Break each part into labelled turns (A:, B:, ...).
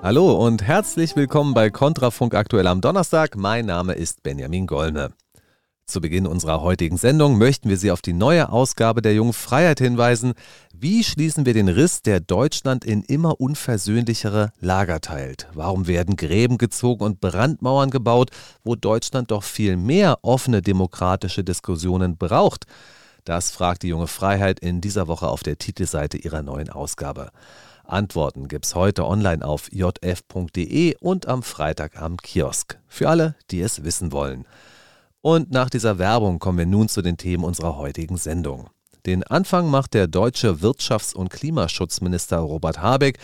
A: Hallo und herzlich willkommen bei Kontrafunk aktuell am Donnerstag. Mein Name ist Benjamin Golme. Zu Beginn unserer heutigen Sendung möchten wir Sie auf die neue Ausgabe der Jungen Freiheit hinweisen. Wie schließen wir den Riss, der Deutschland in immer unversöhnlichere Lager teilt? Warum werden Gräben gezogen und Brandmauern gebaut, wo Deutschland doch viel mehr offene demokratische Diskussionen braucht? Das fragt die Junge Freiheit in dieser Woche auf der Titelseite ihrer neuen Ausgabe. Antworten gibt's heute online auf jf.de und am Freitag am Kiosk. Für alle, die es wissen wollen. Und nach dieser Werbung kommen wir nun zu den Themen unserer heutigen Sendung. Den Anfang macht der deutsche Wirtschafts- und Klimaschutzminister Robert Habeck.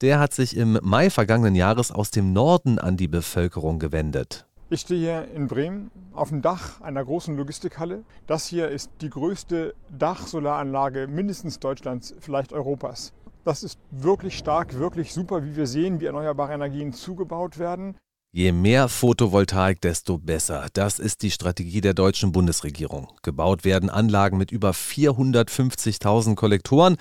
A: Der hat sich im Mai vergangenen Jahres aus dem Norden an die Bevölkerung gewendet.
B: Ich stehe hier in Bremen auf dem Dach einer großen Logistikhalle. Das hier ist die größte Dachsolaranlage mindestens Deutschlands, vielleicht Europas. Das ist wirklich stark, wirklich super, wie wir sehen, wie erneuerbare Energien zugebaut werden.
A: Je mehr Photovoltaik, desto besser. Das ist die Strategie der deutschen Bundesregierung. Gebaut werden Anlagen mit über 450.000 Kollektoren.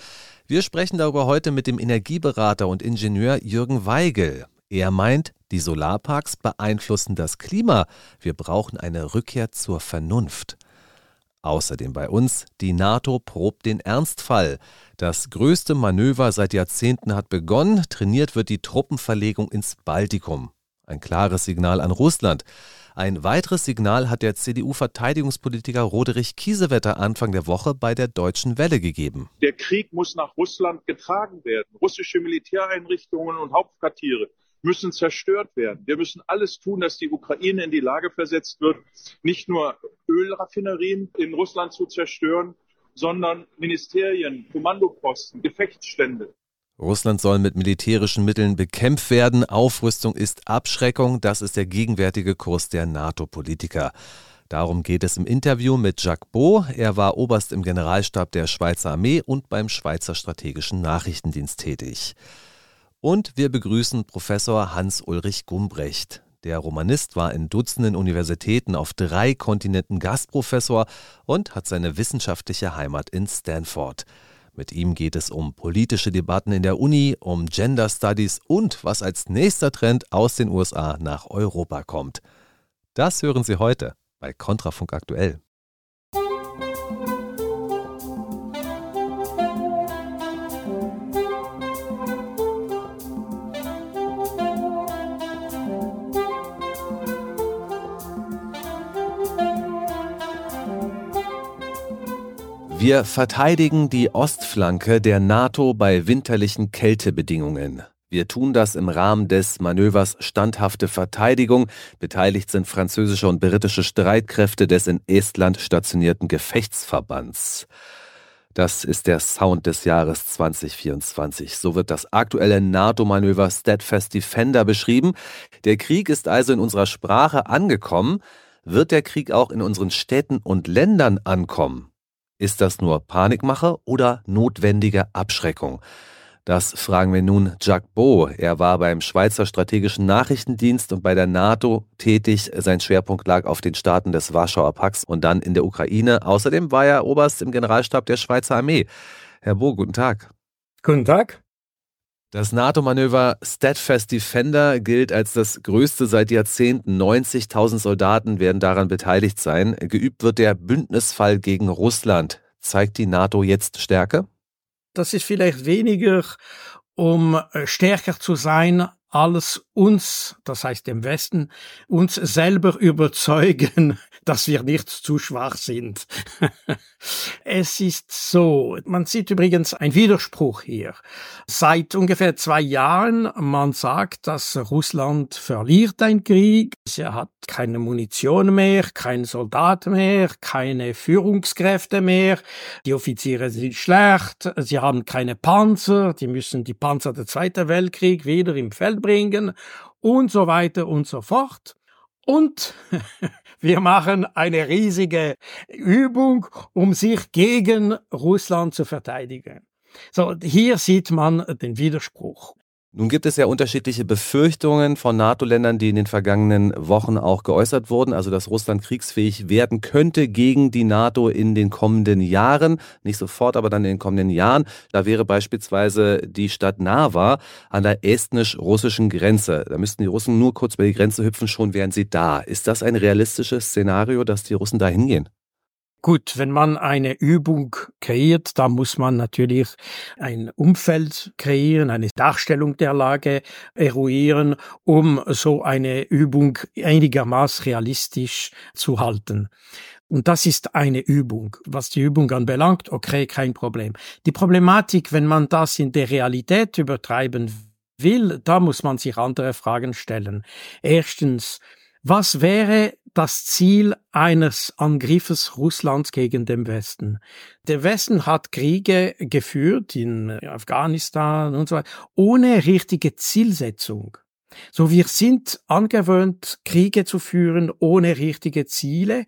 A: Wir sprechen darüber heute mit dem Energieberater und Ingenieur Jürgen Weigel. Er meint, die Solarparks beeinflussen das Klima. Wir brauchen eine Rückkehr zur Vernunft. Außerdem bei uns, die NATO probt den Ernstfall. Das größte Manöver seit Jahrzehnten hat begonnen, trainiert wird die Truppenverlegung ins Baltikum. Ein klares Signal an Russland. Ein weiteres Signal hat der CDU-Verteidigungspolitiker Roderich Kiesewetter Anfang der Woche bei der Deutschen Welle gegeben.
C: Der Krieg muss nach Russland getragen werden. Russische Militäreinrichtungen und Hauptquartiere müssen zerstört werden. Wir müssen alles tun, dass die Ukraine in die Lage versetzt wird, nicht nur Ölraffinerien in Russland zu zerstören, sondern Ministerien, Kommandoposten, Gefechtsstände.
A: Russland soll mit militärischen Mitteln bekämpft werden. Aufrüstung ist Abschreckung. Das ist der gegenwärtige Kurs der NATO-Politiker. Darum geht es im Interview mit Jacques Beau. Er war Oberst im Generalstab der Schweizer Armee und beim Schweizer Strategischen Nachrichtendienst tätig. Und wir begrüßen Professor Hans-Ulrich Gumbrecht. Der Romanist war in Dutzenden Universitäten auf drei Kontinenten Gastprofessor und hat seine wissenschaftliche Heimat in Stanford. Mit ihm geht es um politische Debatten in der Uni, um Gender Studies und was als nächster Trend aus den USA nach Europa kommt. Das hören Sie heute bei Kontrafunk aktuell. Wir verteidigen die Ostflanke der NATO bei winterlichen Kältebedingungen. Wir tun das im Rahmen des Manövers Standhafte Verteidigung. Beteiligt sind französische und britische Streitkräfte des in Estland stationierten Gefechtsverbands. Das ist der Sound des Jahres 2024. So wird das aktuelle NATO-Manöver Steadfast Defender beschrieben. Der Krieg ist also in unserer Sprache angekommen. Wird der Krieg auch in unseren Städten und Ländern ankommen? Ist das nur Panikmache oder notwendige Abschreckung? Das fragen wir nun Jacques Beau. Er war beim Schweizer Strategischen Nachrichtendienst und bei der NATO tätig. Sein Schwerpunkt lag auf den Staaten des Warschauer Pakts und dann in der Ukraine. Außerdem war er Oberst im Generalstab der Schweizer Armee. Herr Beau, guten Tag.
D: Guten Tag.
A: Das NATO-Manöver Steadfast Defender gilt als das größte seit Jahrzehnten. 90.000 Soldaten werden daran beteiligt sein. Geübt wird der Bündnisfall gegen Russland. Zeigt die NATO jetzt Stärke?
D: Das ist vielleicht weniger, um äh, stärker zu sein, als uns, das heißt dem Westen, uns selber überzeugen, dass wir nicht zu schwach sind. es ist so, man sieht übrigens einen Widerspruch hier. Seit ungefähr zwei Jahren, man sagt, dass Russland verliert einen Krieg, sie hat keine Munition mehr, keine Soldaten mehr, keine Führungskräfte mehr, die Offiziere sind schlecht, sie haben keine Panzer, die müssen die Panzer des Zweiten Weltkrieg wieder im Feld bringen und so weiter und so fort. Und wir machen eine riesige Übung, um sich gegen Russland zu verteidigen. So, hier sieht man den Widerspruch.
A: Nun gibt es ja unterschiedliche Befürchtungen von NATO-Ländern, die in den vergangenen Wochen auch geäußert wurden, also dass Russland kriegsfähig werden könnte gegen die NATO in den kommenden Jahren, nicht sofort, aber dann in den kommenden Jahren. Da wäre beispielsweise die Stadt Narva an der estnisch-russischen Grenze. Da müssten die Russen nur kurz über die Grenze hüpfen, schon wären sie da. Ist das ein realistisches Szenario, dass die Russen da hingehen?
D: Gut, wenn man eine Übung kreiert, da muss man natürlich ein Umfeld kreieren, eine Darstellung der Lage eruieren, um so eine Übung einigermaßen realistisch zu halten. Und das ist eine Übung. Was die Übung anbelangt, okay, kein Problem. Die Problematik, wenn man das in der Realität übertreiben will, da muss man sich andere Fragen stellen. Erstens, was wäre das Ziel eines Angriffes Russlands gegen den Westen? Der Westen hat Kriege geführt in Afghanistan und so weiter, ohne richtige Zielsetzung. So, wir sind angewöhnt, Kriege zu führen ohne richtige Ziele.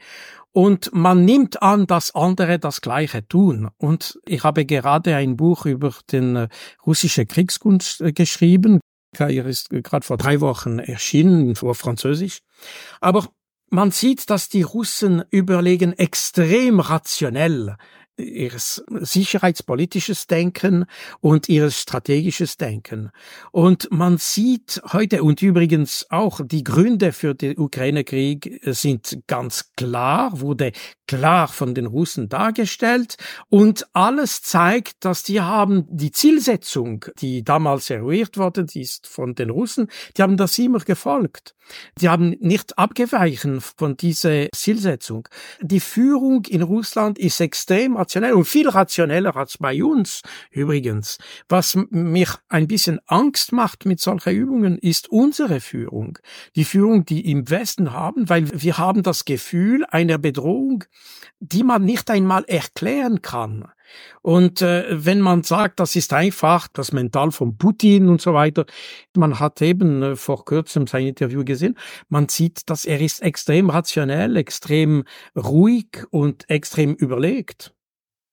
D: Und man nimmt an, dass andere das Gleiche tun. Und ich habe gerade ein Buch über den äh, russische Kriegskunst äh, geschrieben. Er ist gerade vor drei Wochen erschienen, vor Französisch. Aber man sieht, dass die Russen überlegen extrem rationell ihres sicherheitspolitisches Denken und ihres strategisches Denken. Und man sieht heute und übrigens auch die Gründe für den Ukraine-Krieg sind ganz klar, wurde klar von den Russen dargestellt und alles zeigt, dass die haben die Zielsetzung, die damals eruiert wurde, die ist von den Russen, die haben das immer gefolgt. Die haben nicht abgeweichen von dieser Zielsetzung. Die Führung in Russland ist extrem rationell und viel rationeller als bei uns übrigens. Was mich ein bisschen Angst macht mit solchen Übungen, ist unsere Führung. Die Führung, die im Westen haben, weil wir haben das Gefühl einer Bedrohung, die man nicht einmal erklären kann. Und äh, wenn man sagt, das ist einfach das Mental von Putin und so weiter, man hat eben äh, vor kurzem sein Interview gesehen, man sieht, dass er ist extrem rationell, extrem ruhig und extrem überlegt.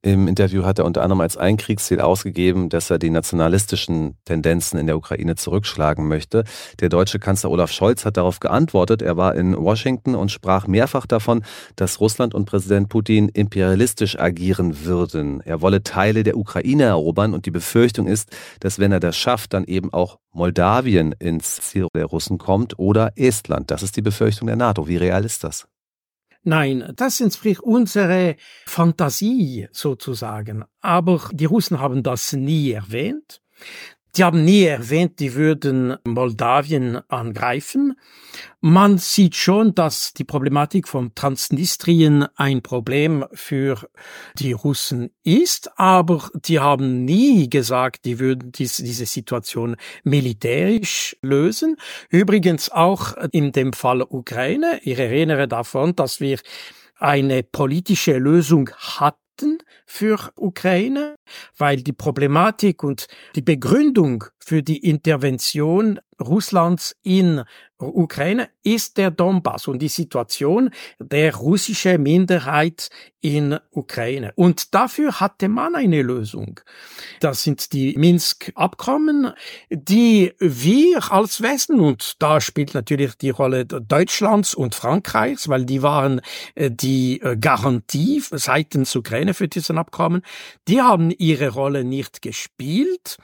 A: Im Interview hat er unter anderem als ein Kriegsziel ausgegeben, dass er die nationalistischen Tendenzen in der Ukraine zurückschlagen möchte. Der deutsche Kanzler Olaf Scholz hat darauf geantwortet. Er war in Washington und sprach mehrfach davon, dass Russland und Präsident Putin imperialistisch agieren würden. Er wolle Teile der Ukraine erobern und die Befürchtung ist, dass wenn er das schafft, dann eben auch Moldawien ins Ziel der Russen kommt oder Estland. Das ist die Befürchtung der NATO. Wie real ist das?
D: Nein, das entspricht unsere Fantasie sozusagen. Aber die Russen haben das nie erwähnt. Die haben nie erwähnt, die würden Moldawien angreifen. Man sieht schon, dass die Problematik von Transnistrien ein Problem für die Russen ist, aber die haben nie gesagt, die würden dies, diese Situation militärisch lösen. Übrigens auch in dem Fall Ukraine. Ich erinnere davon, dass wir eine politische Lösung hatten für Ukraine, weil die Problematik und die Begründung für die Intervention Russlands in Ukraine ist der Donbass und die Situation der russischen Minderheit in Ukraine. Und dafür hatte man eine Lösung. Das sind die Minsk-Abkommen, die wir als Westen, und da spielt natürlich die Rolle Deutschlands und Frankreichs, weil die waren äh, die äh, Garantie seitens Ukraine für diesen Abkommen, die haben ihre Rolle nicht gespielt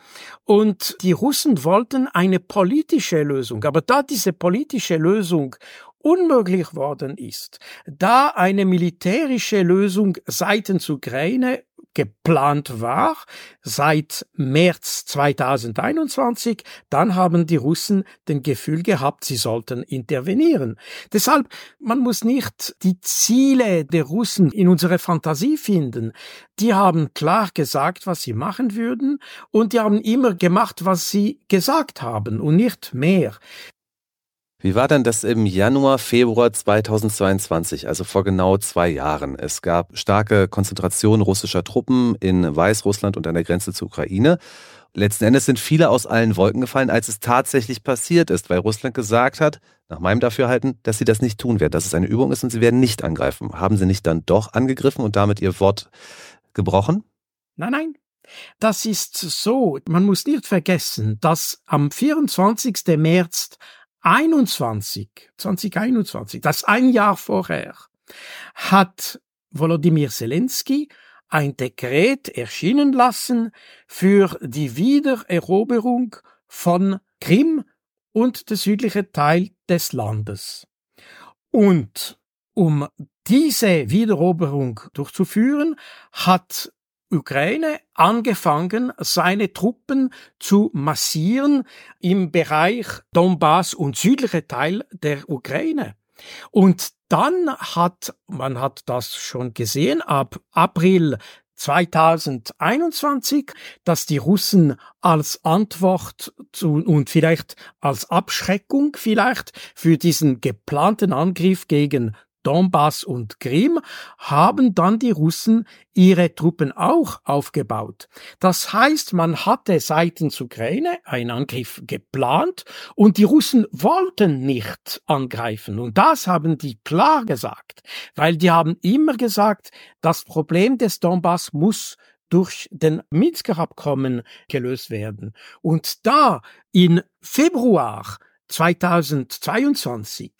D: und die Russen wollten eine politische Lösung. Aber da diese politische Lösung unmöglich worden ist, da eine militärische Lösung seitens Ukraine geplant war seit März 2021, dann haben die Russen den Gefühl gehabt, sie sollten intervenieren. Deshalb, man muss nicht die Ziele der Russen in unsere Fantasie finden. Die haben klar gesagt, was sie machen würden und die haben immer gemacht, was sie gesagt haben und nicht mehr.
A: Wie war denn das im Januar, Februar 2022, also vor genau zwei Jahren? Es gab starke Konzentration russischer Truppen in Weißrussland und an der Grenze zur Ukraine. Letzten Endes sind viele aus allen Wolken gefallen, als es tatsächlich passiert ist, weil Russland gesagt hat, nach meinem Dafürhalten, dass sie das nicht tun werden, dass es eine Übung ist und sie werden nicht angreifen. Haben sie nicht dann doch angegriffen und damit ihr Wort gebrochen?
D: Nein, nein, das ist so. Man muss nicht vergessen, dass am 24. März 21, 2021, das ein Jahr vorher, hat Volodymyr Zelensky ein Dekret erschienen lassen für die Wiedereroberung von Krim und der südliche Teil des Landes. Und um diese Wiedereroberung durchzuführen, hat Ukraine angefangen, seine Truppen zu massieren im Bereich Donbass und südliche Teil der Ukraine. Und dann hat, man hat das schon gesehen, ab April 2021, dass die Russen als Antwort zu, und vielleicht als Abschreckung vielleicht für diesen geplanten Angriff gegen Donbass und Krim haben dann die Russen ihre Truppen auch aufgebaut. Das heißt, man hatte seitens Ukraine einen Angriff geplant und die Russen wollten nicht angreifen. Und das haben die klar gesagt, weil die haben immer gesagt, das Problem des Donbass muss durch den Minsker Abkommen gelöst werden. Und da in Februar 2022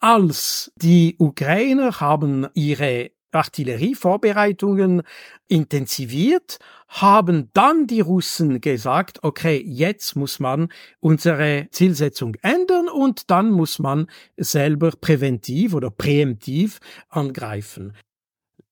D: als die Ukrainer haben ihre Artillerievorbereitungen intensiviert, haben dann die Russen gesagt, okay, jetzt muss man unsere Zielsetzung ändern und dann muss man selber präventiv oder präemptiv angreifen.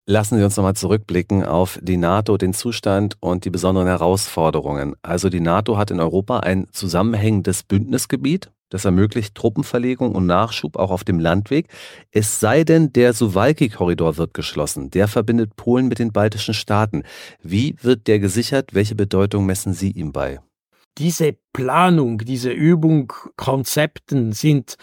A: Lassen Sie uns nochmal zurückblicken auf die NATO, den Zustand und die besonderen Herausforderungen. Also die NATO hat in Europa ein zusammenhängendes Bündnisgebiet, das ermöglicht Truppenverlegung und Nachschub auch auf dem Landweg. Es sei denn, der Suwalki-Korridor wird geschlossen. Der verbindet Polen mit den baltischen Staaten. Wie wird der gesichert? Welche Bedeutung messen Sie ihm bei?
D: Diese Planung, diese Übung, Konzepten sind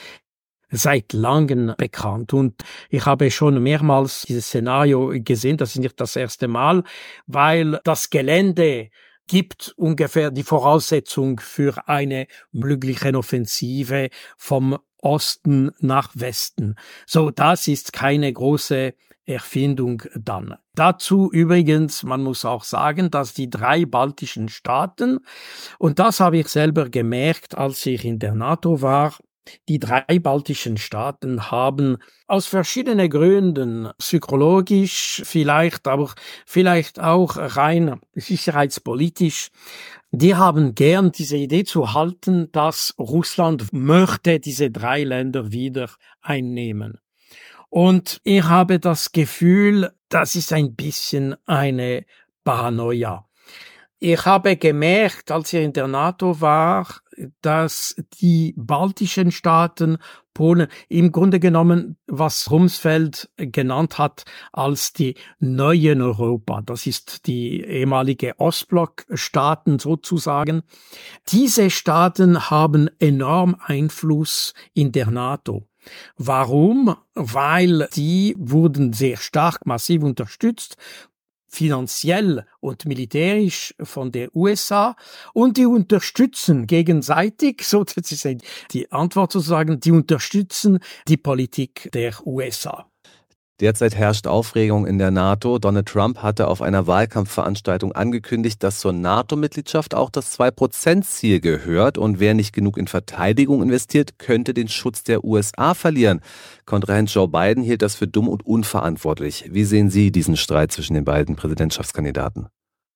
D: seit langem bekannt. Und ich habe schon mehrmals dieses Szenario gesehen. Das ist nicht das erste Mal, weil das Gelände gibt ungefähr die Voraussetzung für eine mögliche Offensive vom Osten nach Westen. So, das ist keine große Erfindung dann. Dazu übrigens, man muss auch sagen, dass die drei baltischen Staaten, und das habe ich selber gemerkt, als ich in der NATO war, die drei baltischen Staaten haben aus verschiedenen Gründen, psychologisch vielleicht, aber vielleicht auch rein sicherheitspolitisch, die haben gern diese Idee zu halten, dass Russland möchte diese drei Länder wieder einnehmen. Und ich habe das Gefühl, das ist ein bisschen eine Paranoia. Ich habe gemerkt, als ich in der NATO war, dass die baltischen Staaten, Polen, im Grunde genommen, was Rumsfeld genannt hat als die neuen Europa, das ist die ehemalige Ostblock-Staaten sozusagen, diese Staaten haben enorm Einfluss in der NATO. Warum? Weil die wurden sehr stark massiv unterstützt finanziell und militärisch von der USA und die unterstützen gegenseitig, so das ist die Antwort sozusagen, die unterstützen die Politik der USA.
A: Derzeit herrscht Aufregung in der NATO. Donald Trump hatte auf einer Wahlkampfveranstaltung angekündigt, dass zur NATO-Mitgliedschaft auch das 2-Prozent-Ziel gehört und wer nicht genug in Verteidigung investiert, könnte den Schutz der USA verlieren. Kontrahent Joe Biden hielt das für dumm und unverantwortlich. Wie sehen Sie diesen Streit zwischen den beiden Präsidentschaftskandidaten?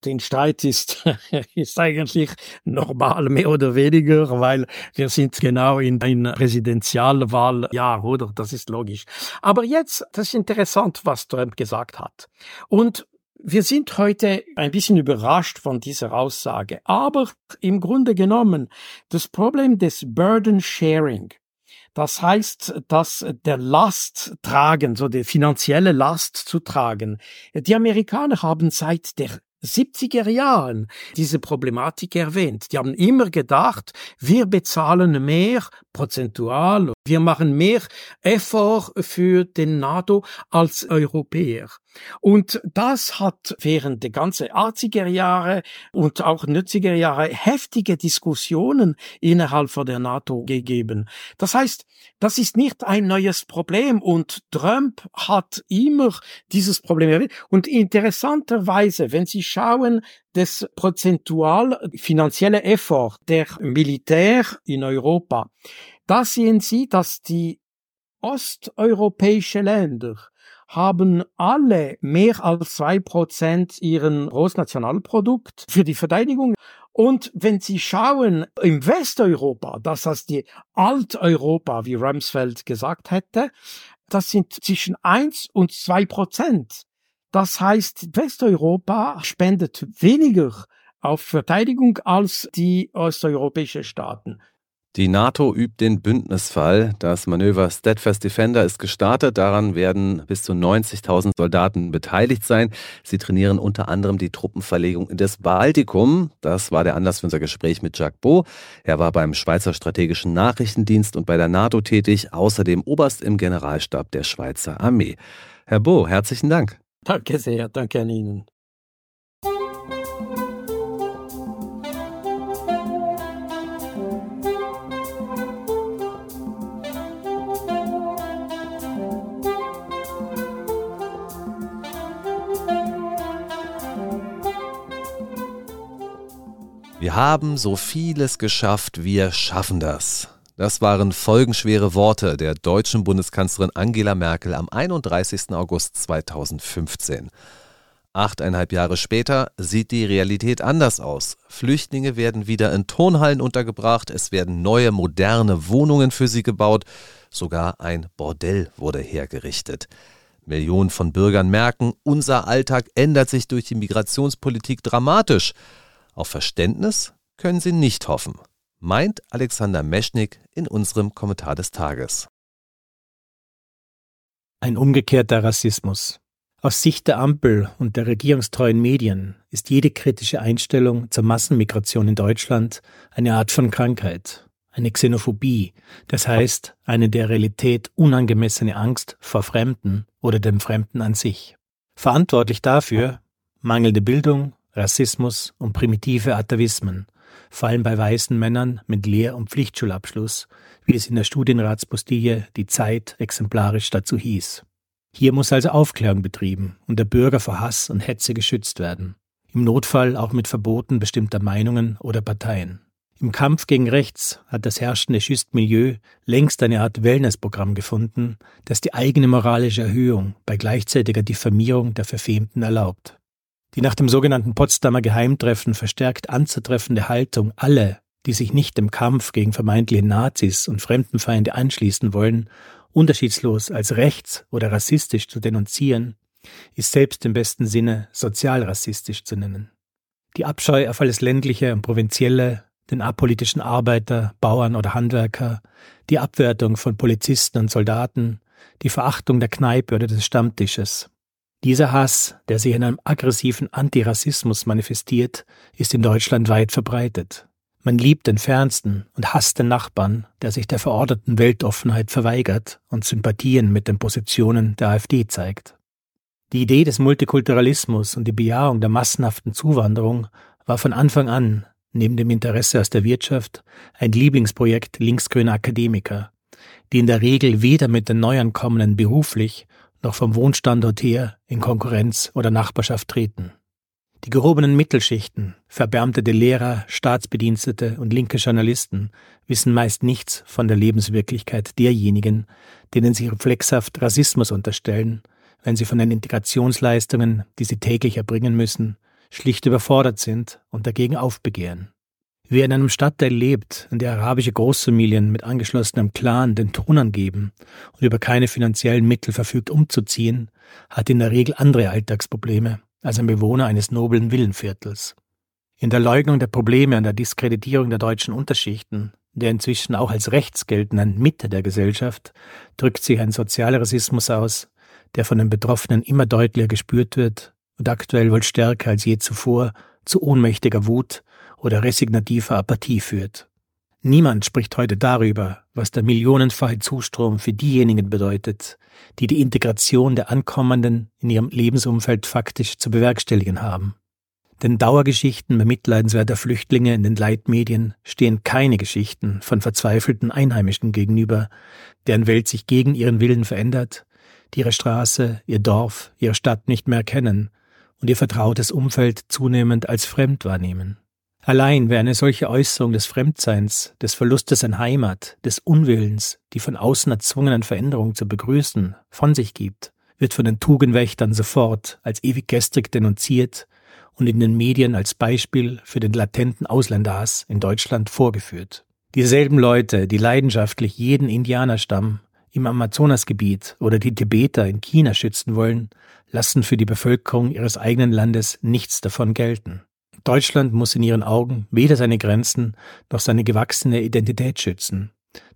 D: Den Streit ist, ist eigentlich normal, mehr oder weniger, weil wir sind genau in ein Präsidentialwahljahr, oder? Das ist logisch. Aber jetzt, das ist interessant, was Trump gesagt hat. Und wir sind heute ein bisschen überrascht von dieser Aussage. Aber im Grunde genommen, das Problem des Burden Sharing, das heißt, dass der Last tragen, so die finanzielle Last zu tragen. Die Amerikaner haben seit der 70er Jahren diese Problematik erwähnt. Die haben immer gedacht, wir bezahlen mehr prozentual, wir machen mehr Effort für den NATO als Europäer. Und das hat während der ganzen 80er Jahre und auch 90er Jahre heftige Diskussionen innerhalb von der NATO gegeben. Das heißt, das ist nicht ein neues Problem und Trump hat immer dieses Problem erwähnt. Und interessanterweise, wenn Sie schauen, das prozentual finanzielle Effort der Militär in Europa, da sehen Sie, dass die osteuropäische Länder haben alle mehr als zwei Prozent ihren Großnationalprodukt für die Verteidigung. Und wenn Sie schauen im Westeuropa, das heißt die Alteuropa, wie Rumsfeld gesagt hätte, das sind zwischen eins und zwei Prozent. Das heißt, Westeuropa spendet weniger auf Verteidigung als die osteuropäischen Staaten.
A: Die NATO übt den Bündnisfall. Das Manöver Steadfast Defender ist gestartet. Daran werden bis zu 90.000 Soldaten beteiligt sein. Sie trainieren unter anderem die Truppenverlegung in das Baltikum. Das war der Anlass für unser Gespräch mit Jacques Beau. Er war beim Schweizer Strategischen Nachrichtendienst und bei der NATO tätig, außerdem Oberst im Generalstab der Schweizer Armee. Herr Beau, herzlichen Dank.
D: Danke sehr, danke an Ihnen.
A: Wir haben so vieles geschafft, wir schaffen das. Das waren folgenschwere Worte der deutschen Bundeskanzlerin Angela Merkel am 31. August 2015. Achteinhalb Jahre später sieht die Realität anders aus. Flüchtlinge werden wieder in Turnhallen untergebracht, es werden neue, moderne Wohnungen für sie gebaut, sogar ein Bordell wurde hergerichtet. Millionen von Bürgern merken, unser Alltag ändert sich durch die Migrationspolitik dramatisch. Auf Verständnis können sie nicht hoffen, meint Alexander Meschnik in unserem Kommentar des Tages.
E: Ein umgekehrter Rassismus. Aus Sicht der Ampel und der regierungstreuen Medien ist jede kritische Einstellung zur Massenmigration in Deutschland eine Art von Krankheit, eine Xenophobie, das heißt eine der Realität unangemessene Angst vor Fremden oder dem Fremden an sich. Verantwortlich dafür mangelnde Bildung, Rassismus und primitive Atavismen, vor allem bei weißen Männern mit Lehr- und Pflichtschulabschluss, wie es in der Studienratspostille Die Zeit exemplarisch dazu hieß. Hier muss also Aufklärung betrieben und der Bürger vor Hass und Hetze geschützt werden. Im Notfall auch mit Verboten bestimmter Meinungen oder Parteien. Im Kampf gegen rechts hat das herrschende Schüstmilieu längst eine Art Wellnessprogramm gefunden, das die eigene moralische Erhöhung bei gleichzeitiger Diffamierung der Verfemten erlaubt. Die nach dem sogenannten Potsdamer Geheimtreffen verstärkt anzutreffende Haltung, alle, die sich nicht dem Kampf gegen vermeintliche Nazis und Fremdenfeinde anschließen wollen, unterschiedslos als rechts oder rassistisch zu denunzieren, ist selbst im besten Sinne sozialrassistisch zu nennen. Die Abscheu auf alles Ländliche und Provinzielle, den apolitischen Arbeiter, Bauern oder Handwerker, die Abwertung von Polizisten und Soldaten, die Verachtung der Kneipe oder des Stammtisches, dieser Hass, der sich in einem aggressiven Antirassismus manifestiert, ist in Deutschland weit verbreitet. Man liebt den Fernsten und hasst den Nachbarn, der sich der verordneten Weltoffenheit verweigert und Sympathien mit den Positionen der AfD zeigt. Die Idee des Multikulturalismus und die Bejahung der massenhaften Zuwanderung war von Anfang an, neben dem Interesse aus der Wirtschaft, ein Lieblingsprojekt linksgrüner Akademiker, die in der Regel weder mit den Neuankommenden beruflich noch vom Wohnstandort her in Konkurrenz oder Nachbarschaft treten. Die gehobenen Mittelschichten, verbeamtete Lehrer, Staatsbedienstete und linke Journalisten wissen meist nichts von der Lebenswirklichkeit derjenigen, denen sie reflexhaft Rassismus unterstellen, wenn sie von den Integrationsleistungen, die sie täglich erbringen müssen, schlicht überfordert sind und dagegen aufbegehren. Wer in einem Stadtteil lebt, in der arabische Großfamilien mit angeschlossenem Clan den Ton angeben und über keine finanziellen Mittel verfügt umzuziehen, hat in der Regel andere Alltagsprobleme als ein Bewohner eines noblen Villenviertels. In der Leugnung der Probleme an der Diskreditierung der deutschen Unterschichten, der inzwischen auch als rechts geltenden Mitte der Gesellschaft, drückt sich ein sozialer Rassismus aus, der von den Betroffenen immer deutlicher gespürt wird und aktuell wohl stärker als je zuvor zu ohnmächtiger Wut oder resignativer Apathie führt. Niemand spricht heute darüber, was der millionenfache Zustrom für diejenigen bedeutet, die die Integration der Ankommenden in ihrem Lebensumfeld faktisch zu bewerkstelligen haben. Denn Dauergeschichten bemitleidenswerter Flüchtlinge in den Leitmedien stehen keine Geschichten von verzweifelten Einheimischen gegenüber, deren Welt sich gegen ihren Willen verändert, die ihre Straße, ihr Dorf, ihre Stadt nicht mehr kennen und ihr vertrautes Umfeld zunehmend als fremd wahrnehmen. Allein wer eine solche Äußerung des Fremdseins, des Verlustes an Heimat, des Unwillens, die von außen erzwungenen Veränderungen zu begrüßen, von sich gibt, wird von den Tugendwächtern sofort als ewig gestrig denunziert und in den Medien als Beispiel für den latenten Ausländerhass in Deutschland vorgeführt. Dieselben Leute, die leidenschaftlich jeden Indianerstamm im Amazonasgebiet oder die Tibeter in China schützen wollen, lassen für die Bevölkerung ihres eigenen Landes nichts davon gelten. Deutschland muss in ihren Augen weder seine Grenzen noch seine gewachsene Identität schützen,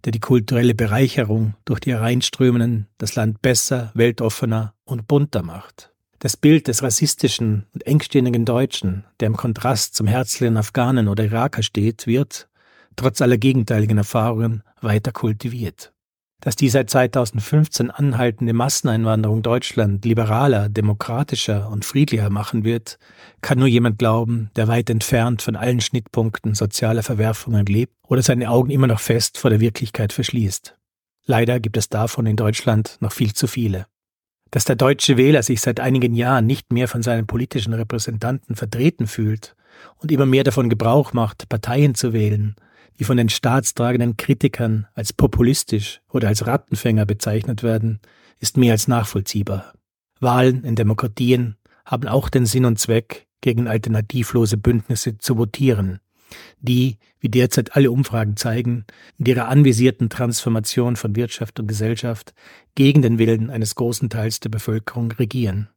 E: der die kulturelle Bereicherung durch die Hereinströmenden das Land besser, weltoffener und bunter macht. Das Bild des rassistischen und engstirnigen Deutschen, der im Kontrast zum herzlichen Afghanen oder Iraker steht, wird, trotz aller gegenteiligen Erfahrungen, weiter kultiviert dass die seit 2015 anhaltende Masseneinwanderung Deutschland liberaler, demokratischer und friedlicher machen wird, kann nur jemand glauben, der weit entfernt von allen Schnittpunkten sozialer Verwerfungen lebt oder seine Augen immer noch fest vor der Wirklichkeit verschließt. Leider gibt es davon in Deutschland noch viel zu viele. Dass der deutsche Wähler sich seit einigen Jahren nicht mehr von seinen politischen Repräsentanten vertreten fühlt und immer mehr davon Gebrauch macht, Parteien zu wählen, die von den staatstragenden Kritikern als populistisch oder als Rattenfänger bezeichnet werden, ist mehr als nachvollziehbar. Wahlen in Demokratien haben auch den Sinn und Zweck, gegen alternativlose Bündnisse zu votieren, die, wie derzeit alle Umfragen zeigen, mit ihrer anvisierten Transformation von Wirtschaft und Gesellschaft gegen den Willen eines großen Teils der Bevölkerung regieren.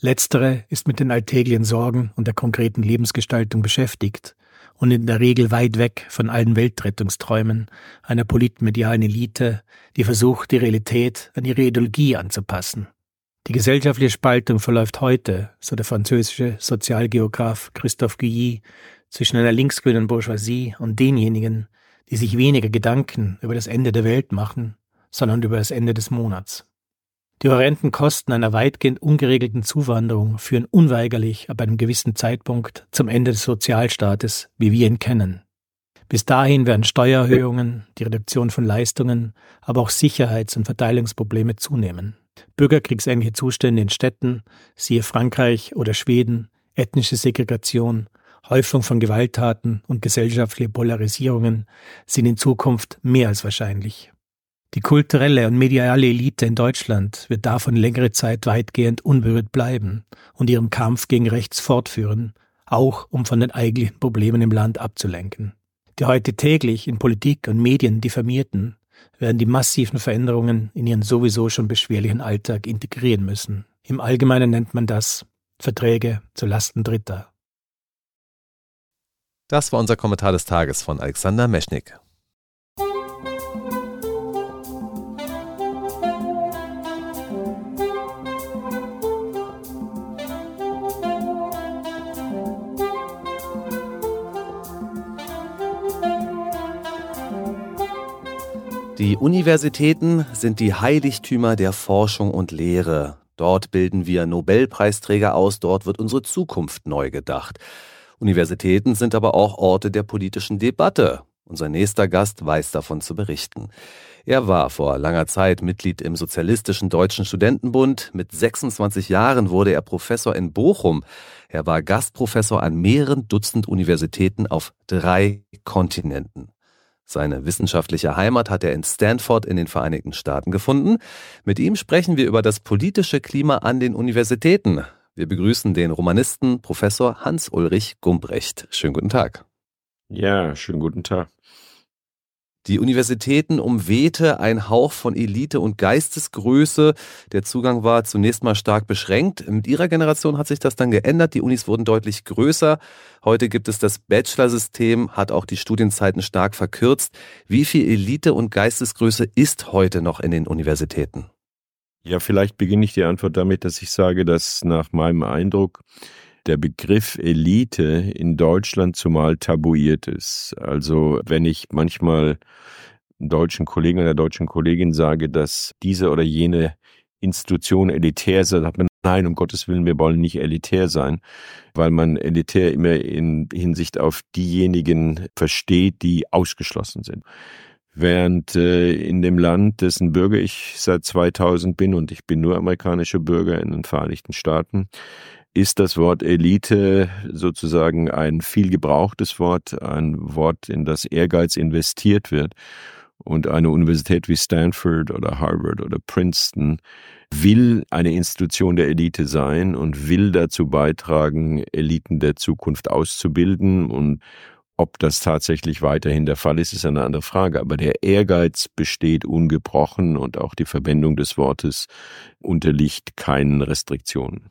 E: Letztere ist mit den alltäglichen Sorgen und der konkreten Lebensgestaltung beschäftigt und in der Regel weit weg von allen Weltrettungsträumen einer politmedialen Elite, die versucht, die Realität an ihre Ideologie anzupassen. Die gesellschaftliche Spaltung verläuft heute, so der französische Sozialgeograf Christophe Guilly, zwischen einer linksgrünen Bourgeoisie und denjenigen, die sich weniger Gedanken über das Ende der Welt machen, sondern über das Ende des Monats. Die horrenden Kosten einer weitgehend ungeregelten Zuwanderung führen unweigerlich ab einem gewissen Zeitpunkt zum Ende des Sozialstaates, wie wir ihn kennen. Bis dahin werden Steuererhöhungen, die Reduktion von Leistungen, aber auch Sicherheits- und Verteilungsprobleme zunehmen. Bürgerkriegsähnliche Zustände in Städten, siehe Frankreich oder Schweden, ethnische Segregation, Häufung von Gewalttaten und gesellschaftliche Polarisierungen sind in Zukunft mehr als wahrscheinlich. Die kulturelle und mediale Elite in Deutschland wird davon längere Zeit weitgehend unberührt bleiben und ihren Kampf gegen rechts fortführen, auch um von den eigentlichen Problemen im Land abzulenken. Die heute täglich in Politik und Medien diffamierten werden die massiven Veränderungen in ihren sowieso schon beschwerlichen Alltag integrieren müssen. Im Allgemeinen nennt man das Verträge zu Lasten Dritter.
A: Das war unser Kommentar des Tages von Alexander Meschnik. Die Universitäten sind die Heiligtümer der Forschung und Lehre. Dort bilden wir Nobelpreisträger aus, dort wird unsere Zukunft neu gedacht. Universitäten sind aber auch Orte der politischen Debatte. Unser nächster Gast weiß davon zu berichten. Er war vor langer Zeit Mitglied im Sozialistischen Deutschen Studentenbund. Mit 26 Jahren wurde er Professor in Bochum. Er war Gastprofessor an mehreren Dutzend Universitäten auf drei Kontinenten. Seine wissenschaftliche Heimat hat er in Stanford in den Vereinigten Staaten gefunden. Mit ihm sprechen wir über das politische Klima an den Universitäten. Wir begrüßen den Romanisten Professor Hans-Ulrich Gumbrecht. Schönen guten Tag.
F: Ja, schönen guten Tag.
A: Die Universitäten umwehte ein Hauch von Elite und Geistesgröße. Der Zugang war zunächst mal stark beschränkt. Mit ihrer Generation hat sich das dann geändert. Die Unis wurden deutlich größer. Heute gibt es das Bachelor-System, hat auch die Studienzeiten stark verkürzt. Wie viel Elite und Geistesgröße ist heute noch in den Universitäten?
F: Ja, vielleicht beginne ich die Antwort damit, dass ich sage, dass nach meinem Eindruck der Begriff Elite in Deutschland zumal tabuiert ist. Also wenn ich manchmal deutschen Kollegen oder deutschen Kollegin sage, dass diese oder jene Institution elitär sei, sagt man, nein, um Gottes Willen, wir wollen nicht elitär sein, weil man elitär immer in Hinsicht auf diejenigen versteht, die ausgeschlossen sind. Während äh, in dem Land, dessen Bürger ich seit 2000 bin, und ich bin nur amerikanischer Bürger in den Vereinigten Staaten, ist das Wort Elite sozusagen ein viel gebrauchtes Wort, ein Wort, in das Ehrgeiz investiert wird. Und eine Universität wie Stanford oder Harvard oder Princeton will eine Institution der Elite sein und will dazu beitragen, Eliten der Zukunft auszubilden. Und ob das tatsächlich weiterhin der Fall ist, ist eine andere Frage. Aber der Ehrgeiz besteht ungebrochen und auch die Verwendung des Wortes unterliegt keinen Restriktionen.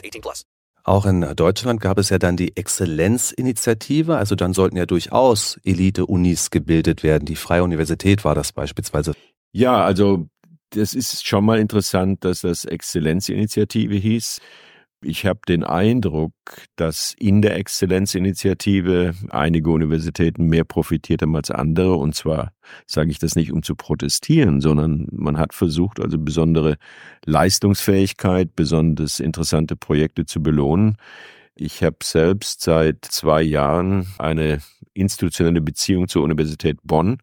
G: 18 plus.
A: Auch in Deutschland gab es ja dann die Exzellenzinitiative, also dann sollten ja durchaus Elite-Unis gebildet werden. Die Freie Universität war das beispielsweise.
F: Ja, also das ist schon mal interessant, dass das Exzellenzinitiative hieß. Ich habe den Eindruck, dass in der Exzellenzinitiative einige Universitäten mehr profitiert haben als andere. Und zwar sage ich das nicht, um zu protestieren, sondern man hat versucht, also besondere Leistungsfähigkeit, besonders interessante Projekte zu belohnen. Ich habe selbst seit zwei Jahren eine institutionelle Beziehung zur Universität Bonn,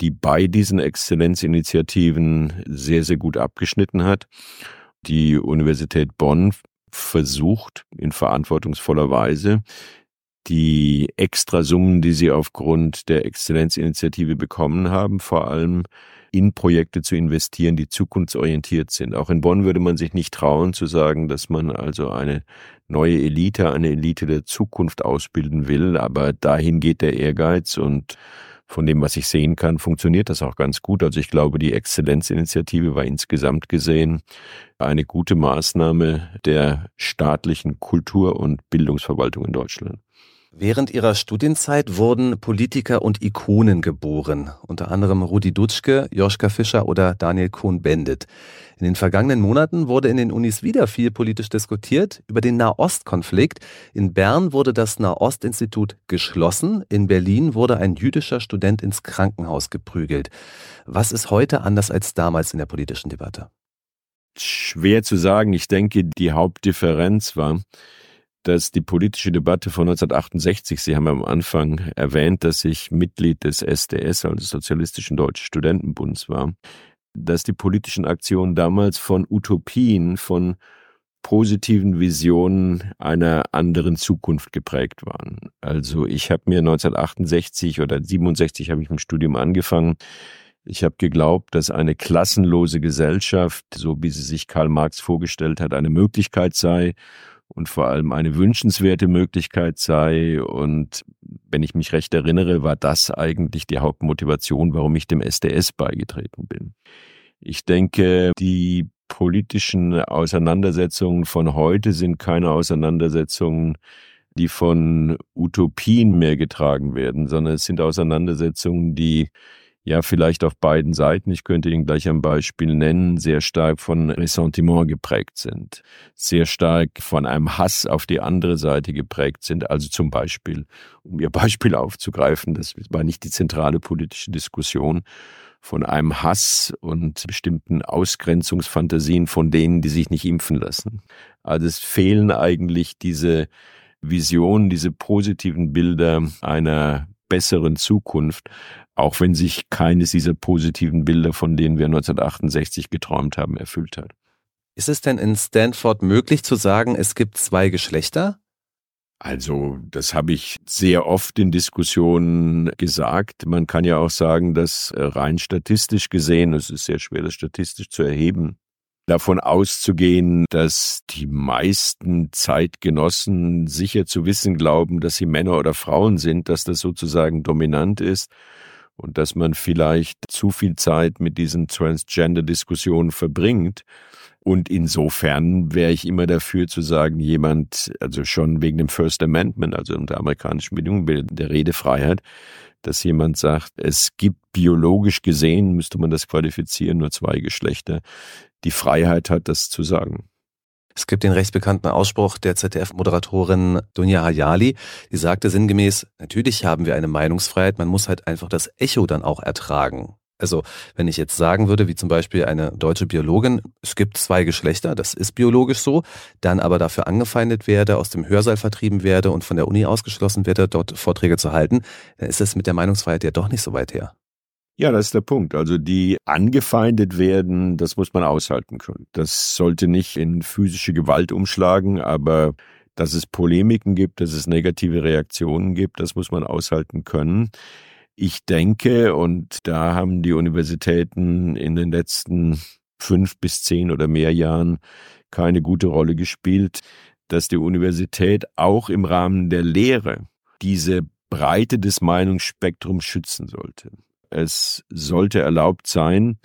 F: die bei diesen Exzellenzinitiativen sehr, sehr gut abgeschnitten hat. Die Universität Bonn versucht in verantwortungsvoller Weise, die Extrasummen, die sie aufgrund der Exzellenzinitiative bekommen haben, vor allem in Projekte zu investieren, die zukunftsorientiert sind. Auch in Bonn würde man sich nicht trauen zu sagen, dass man also eine neue Elite, eine Elite der Zukunft ausbilden will, aber dahin geht der Ehrgeiz und von dem, was ich sehen kann, funktioniert das auch ganz gut. Also ich glaube, die Exzellenzinitiative war insgesamt gesehen eine gute Maßnahme der staatlichen Kultur- und Bildungsverwaltung in Deutschland.
A: Während ihrer Studienzeit wurden Politiker und Ikonen geboren, unter anderem Rudi Dutschke, Joschka Fischer oder Daniel Cohn-Bendit. In den vergangenen Monaten wurde in den Unis wieder viel politisch diskutiert über den Nahostkonflikt. In Bern wurde das Nahostinstitut geschlossen, in Berlin wurde ein jüdischer Student ins Krankenhaus geprügelt. Was ist heute anders als damals in der politischen Debatte?
F: Schwer zu sagen. Ich denke, die Hauptdifferenz war, dass die politische Debatte von 1968, Sie haben am Anfang erwähnt, dass ich Mitglied des SDS, also des Sozialistischen Deutschen Studentenbunds war, dass die politischen Aktionen damals von Utopien, von positiven Visionen einer anderen Zukunft geprägt waren. Also ich habe mir 1968 oder 67 habe ich dem Studium angefangen. Ich habe geglaubt, dass eine klassenlose Gesellschaft, so wie sie sich Karl Marx vorgestellt hat, eine Möglichkeit sei und vor allem eine wünschenswerte Möglichkeit sei. Und wenn ich mich recht erinnere, war das eigentlich die Hauptmotivation, warum ich dem SDS beigetreten bin. Ich denke, die politischen Auseinandersetzungen von heute sind keine Auseinandersetzungen, die von Utopien mehr getragen werden, sondern es sind Auseinandersetzungen, die ja vielleicht auf beiden Seiten, ich könnte Ihnen gleich ein Beispiel nennen, sehr stark von Ressentiment geprägt sind, sehr stark von einem Hass auf die andere Seite geprägt sind. Also zum Beispiel, um Ihr Beispiel aufzugreifen, das war nicht die zentrale politische Diskussion, von einem Hass und bestimmten Ausgrenzungsfantasien von denen, die sich nicht impfen lassen. Also es fehlen eigentlich diese Visionen, diese positiven Bilder einer besseren Zukunft, auch wenn sich keines dieser positiven Bilder, von denen wir 1968 geträumt haben, erfüllt hat.
A: Ist es denn in Stanford möglich zu sagen, es gibt zwei Geschlechter?
F: Also, das habe ich sehr oft in Diskussionen gesagt. Man kann ja auch sagen, dass äh, rein statistisch gesehen, es ist sehr schwer, das statistisch zu erheben, davon auszugehen, dass die meisten Zeitgenossen sicher zu wissen glauben, dass sie Männer oder Frauen sind, dass das sozusagen dominant ist und dass man vielleicht zu viel Zeit mit diesen Transgender-Diskussionen verbringt. Und insofern wäre ich immer dafür zu sagen, jemand, also schon wegen dem First Amendment, also unter amerikanischen Bedingungen der Redefreiheit, dass jemand sagt, es gibt biologisch gesehen, müsste man das qualifizieren, nur zwei Geschlechter die Freiheit hat, das zu sagen.
A: Es gibt den recht bekannten Ausspruch der ZDF-Moderatorin Dunja Hayali, die sagte sinngemäß, natürlich haben wir eine Meinungsfreiheit, man muss halt einfach das Echo dann auch ertragen. Also wenn ich jetzt sagen würde, wie zum Beispiel eine deutsche Biologin, es gibt zwei Geschlechter, das ist biologisch so, dann aber dafür angefeindet werde, aus dem Hörsaal vertrieben werde und von der Uni ausgeschlossen werde, dort Vorträge zu halten, dann ist es mit der Meinungsfreiheit ja doch nicht so weit her.
F: Ja, das ist der Punkt. Also die angefeindet werden, das muss man aushalten können. Das sollte nicht in physische Gewalt umschlagen, aber dass es Polemiken gibt, dass es negative Reaktionen gibt, das muss man aushalten können. Ich denke, und da haben die Universitäten in den letzten fünf bis zehn oder mehr Jahren keine gute Rolle gespielt, dass die Universität auch im Rahmen der Lehre diese Breite des Meinungsspektrums schützen sollte. Es sollte erlaubt sein,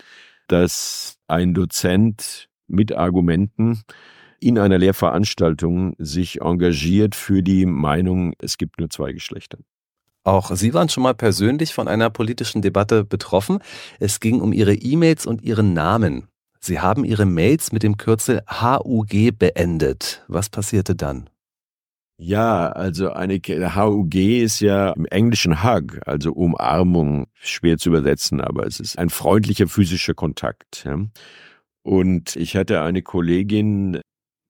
F: dass ein Dozent mit Argumenten in einer Lehrveranstaltung sich engagiert für die Meinung, es gibt nur zwei Geschlechter.
A: Auch Sie waren schon mal persönlich von einer politischen Debatte betroffen. Es ging um Ihre E-Mails und Ihren Namen. Sie haben Ihre Mails mit dem Kürzel HUG beendet. Was passierte dann?
F: Ja, also eine HUG ist ja im Englischen Hug, also Umarmung, schwer zu übersetzen, aber es ist ein freundlicher physischer Kontakt. Ja. Und ich hatte eine Kollegin,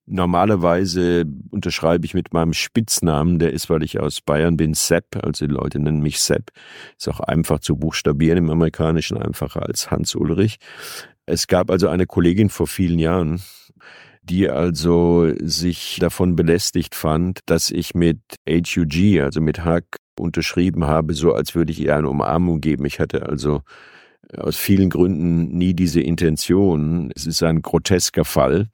F: normalerweise unterschreibe ich mit meinem Spitznamen, der ist, weil ich aus Bayern bin, Sepp, also die Leute nennen mich Sepp. Ist auch einfach zu buchstabieren im Amerikanischen, einfacher als Hans Ulrich. Es gab also eine Kollegin vor vielen Jahren, die also sich davon belästigt fand, dass ich mit HUG, also mit Hack, unterschrieben habe, so als würde ich ihr eine Umarmung geben. Ich hatte also aus vielen Gründen nie diese Intention. Es ist ein grotesker Fall,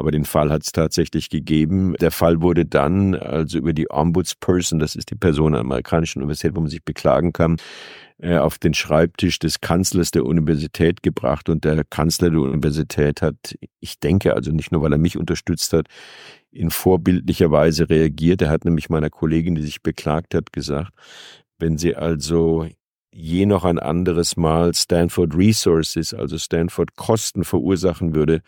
F: aber den Fall hat es tatsächlich gegeben. Der Fall wurde dann also über die Ombudsperson, das ist die Person der amerikanischen Universität, wo man sich beklagen kann, äh, auf den Schreibtisch des Kanzlers der Universität gebracht und der Kanzler der Universität hat, ich denke also nicht nur, weil er mich unterstützt hat, in vorbildlicher Weise reagiert. Er hat nämlich meiner Kollegin, die sich beklagt hat, gesagt, wenn sie also je noch ein anderes Mal Stanford Resources, also Stanford Kosten verursachen würde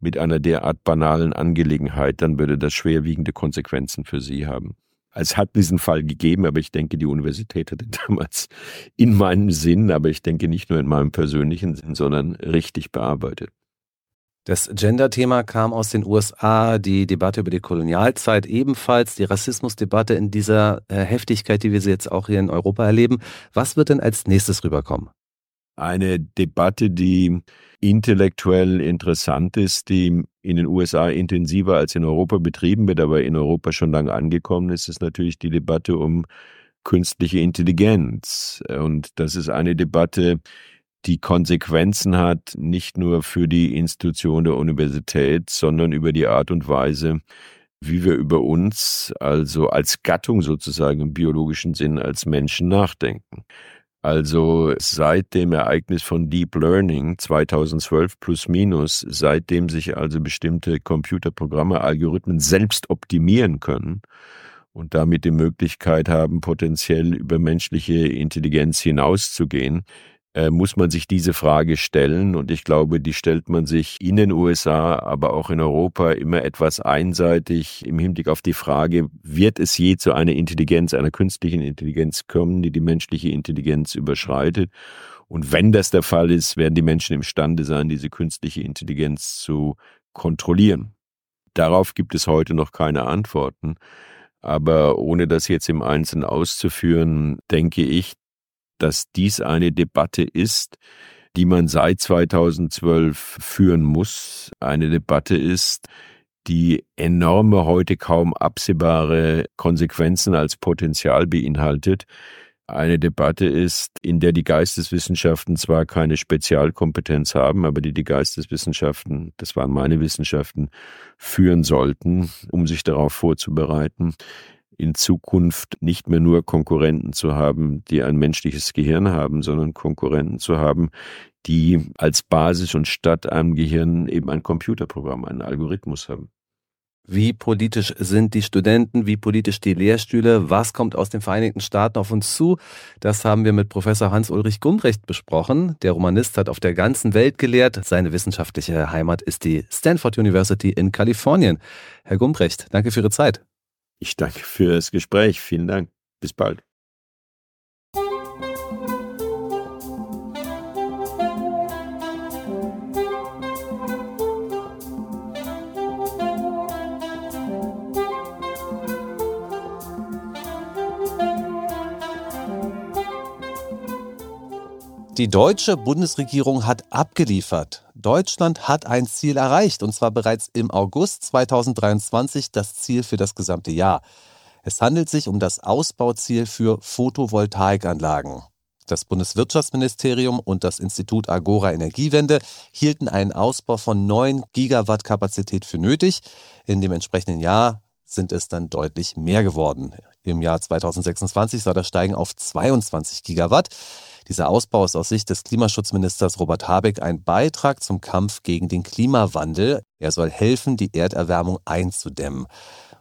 F: mit einer derart banalen Angelegenheit, dann würde das schwerwiegende Konsequenzen für sie haben. Es hat diesen Fall gegeben, aber ich denke, die Universität hatte damals in meinem Sinn, aber ich denke nicht nur in meinem persönlichen Sinn, sondern richtig bearbeitet.
A: Das Gender-Thema kam aus den USA, die Debatte über die Kolonialzeit ebenfalls, die Rassismusdebatte in dieser äh, Heftigkeit, die wir sie jetzt auch hier in Europa erleben. Was wird denn als nächstes rüberkommen?
F: Eine Debatte, die intellektuell interessant ist, die in den USA intensiver als in Europa betrieben wird, aber in Europa schon lange angekommen ist, ist natürlich die Debatte um künstliche Intelligenz. Und das ist eine Debatte, die Konsequenzen hat, nicht nur für die Institution der Universität, sondern über die Art und Weise, wie wir über uns, also als Gattung sozusagen im biologischen Sinn, als Menschen nachdenken. Also seit dem Ereignis von Deep Learning 2012 plus minus, seitdem sich also bestimmte Computerprogramme, Algorithmen selbst optimieren können und damit die Möglichkeit haben, potenziell über menschliche Intelligenz hinauszugehen, muss man sich diese Frage stellen. Und ich glaube, die stellt man sich in den USA, aber auch in Europa immer etwas einseitig im Hinblick auf die Frage, wird es je zu einer Intelligenz, einer künstlichen Intelligenz kommen, die die menschliche Intelligenz überschreitet? Und wenn das der Fall ist, werden die Menschen imstande sein, diese künstliche Intelligenz zu kontrollieren. Darauf gibt es heute noch keine Antworten. Aber ohne das jetzt im Einzelnen auszuführen, denke ich, dass dies eine Debatte ist, die man seit 2012 führen muss. Eine Debatte ist, die enorme, heute kaum absehbare Konsequenzen als Potenzial beinhaltet. Eine Debatte ist, in der die Geisteswissenschaften zwar keine Spezialkompetenz haben, aber die die Geisteswissenschaften, das waren meine Wissenschaften, führen sollten, um sich darauf vorzubereiten in Zukunft nicht mehr nur Konkurrenten zu haben, die ein menschliches Gehirn haben, sondern Konkurrenten zu haben, die als Basis und statt einem Gehirn eben ein Computerprogramm, einen Algorithmus haben.
A: Wie politisch sind die Studenten? Wie politisch die Lehrstühle? Was kommt aus den Vereinigten Staaten auf uns zu? Das haben wir mit Professor Hans-Ulrich Gumbrecht besprochen. Der Romanist hat auf der ganzen Welt gelehrt. Seine wissenschaftliche Heimat ist die Stanford University in Kalifornien. Herr Gumbrecht, danke für Ihre Zeit.
F: Ich danke für das Gespräch. Vielen Dank. Bis bald.
A: Die deutsche Bundesregierung hat abgeliefert. Deutschland hat ein Ziel erreicht, und zwar bereits im August 2023 das Ziel für das gesamte Jahr. Es handelt sich um das Ausbauziel für Photovoltaikanlagen. Das Bundeswirtschaftsministerium und das Institut Agora Energiewende hielten einen Ausbau von 9 Gigawatt Kapazität für nötig. In dem entsprechenden Jahr sind es dann deutlich mehr geworden. Im Jahr 2026 soll das steigen auf 22 Gigawatt. Dieser Ausbau ist aus Sicht des Klimaschutzministers Robert Habeck ein Beitrag zum Kampf gegen den Klimawandel. Er soll helfen, die Erderwärmung einzudämmen.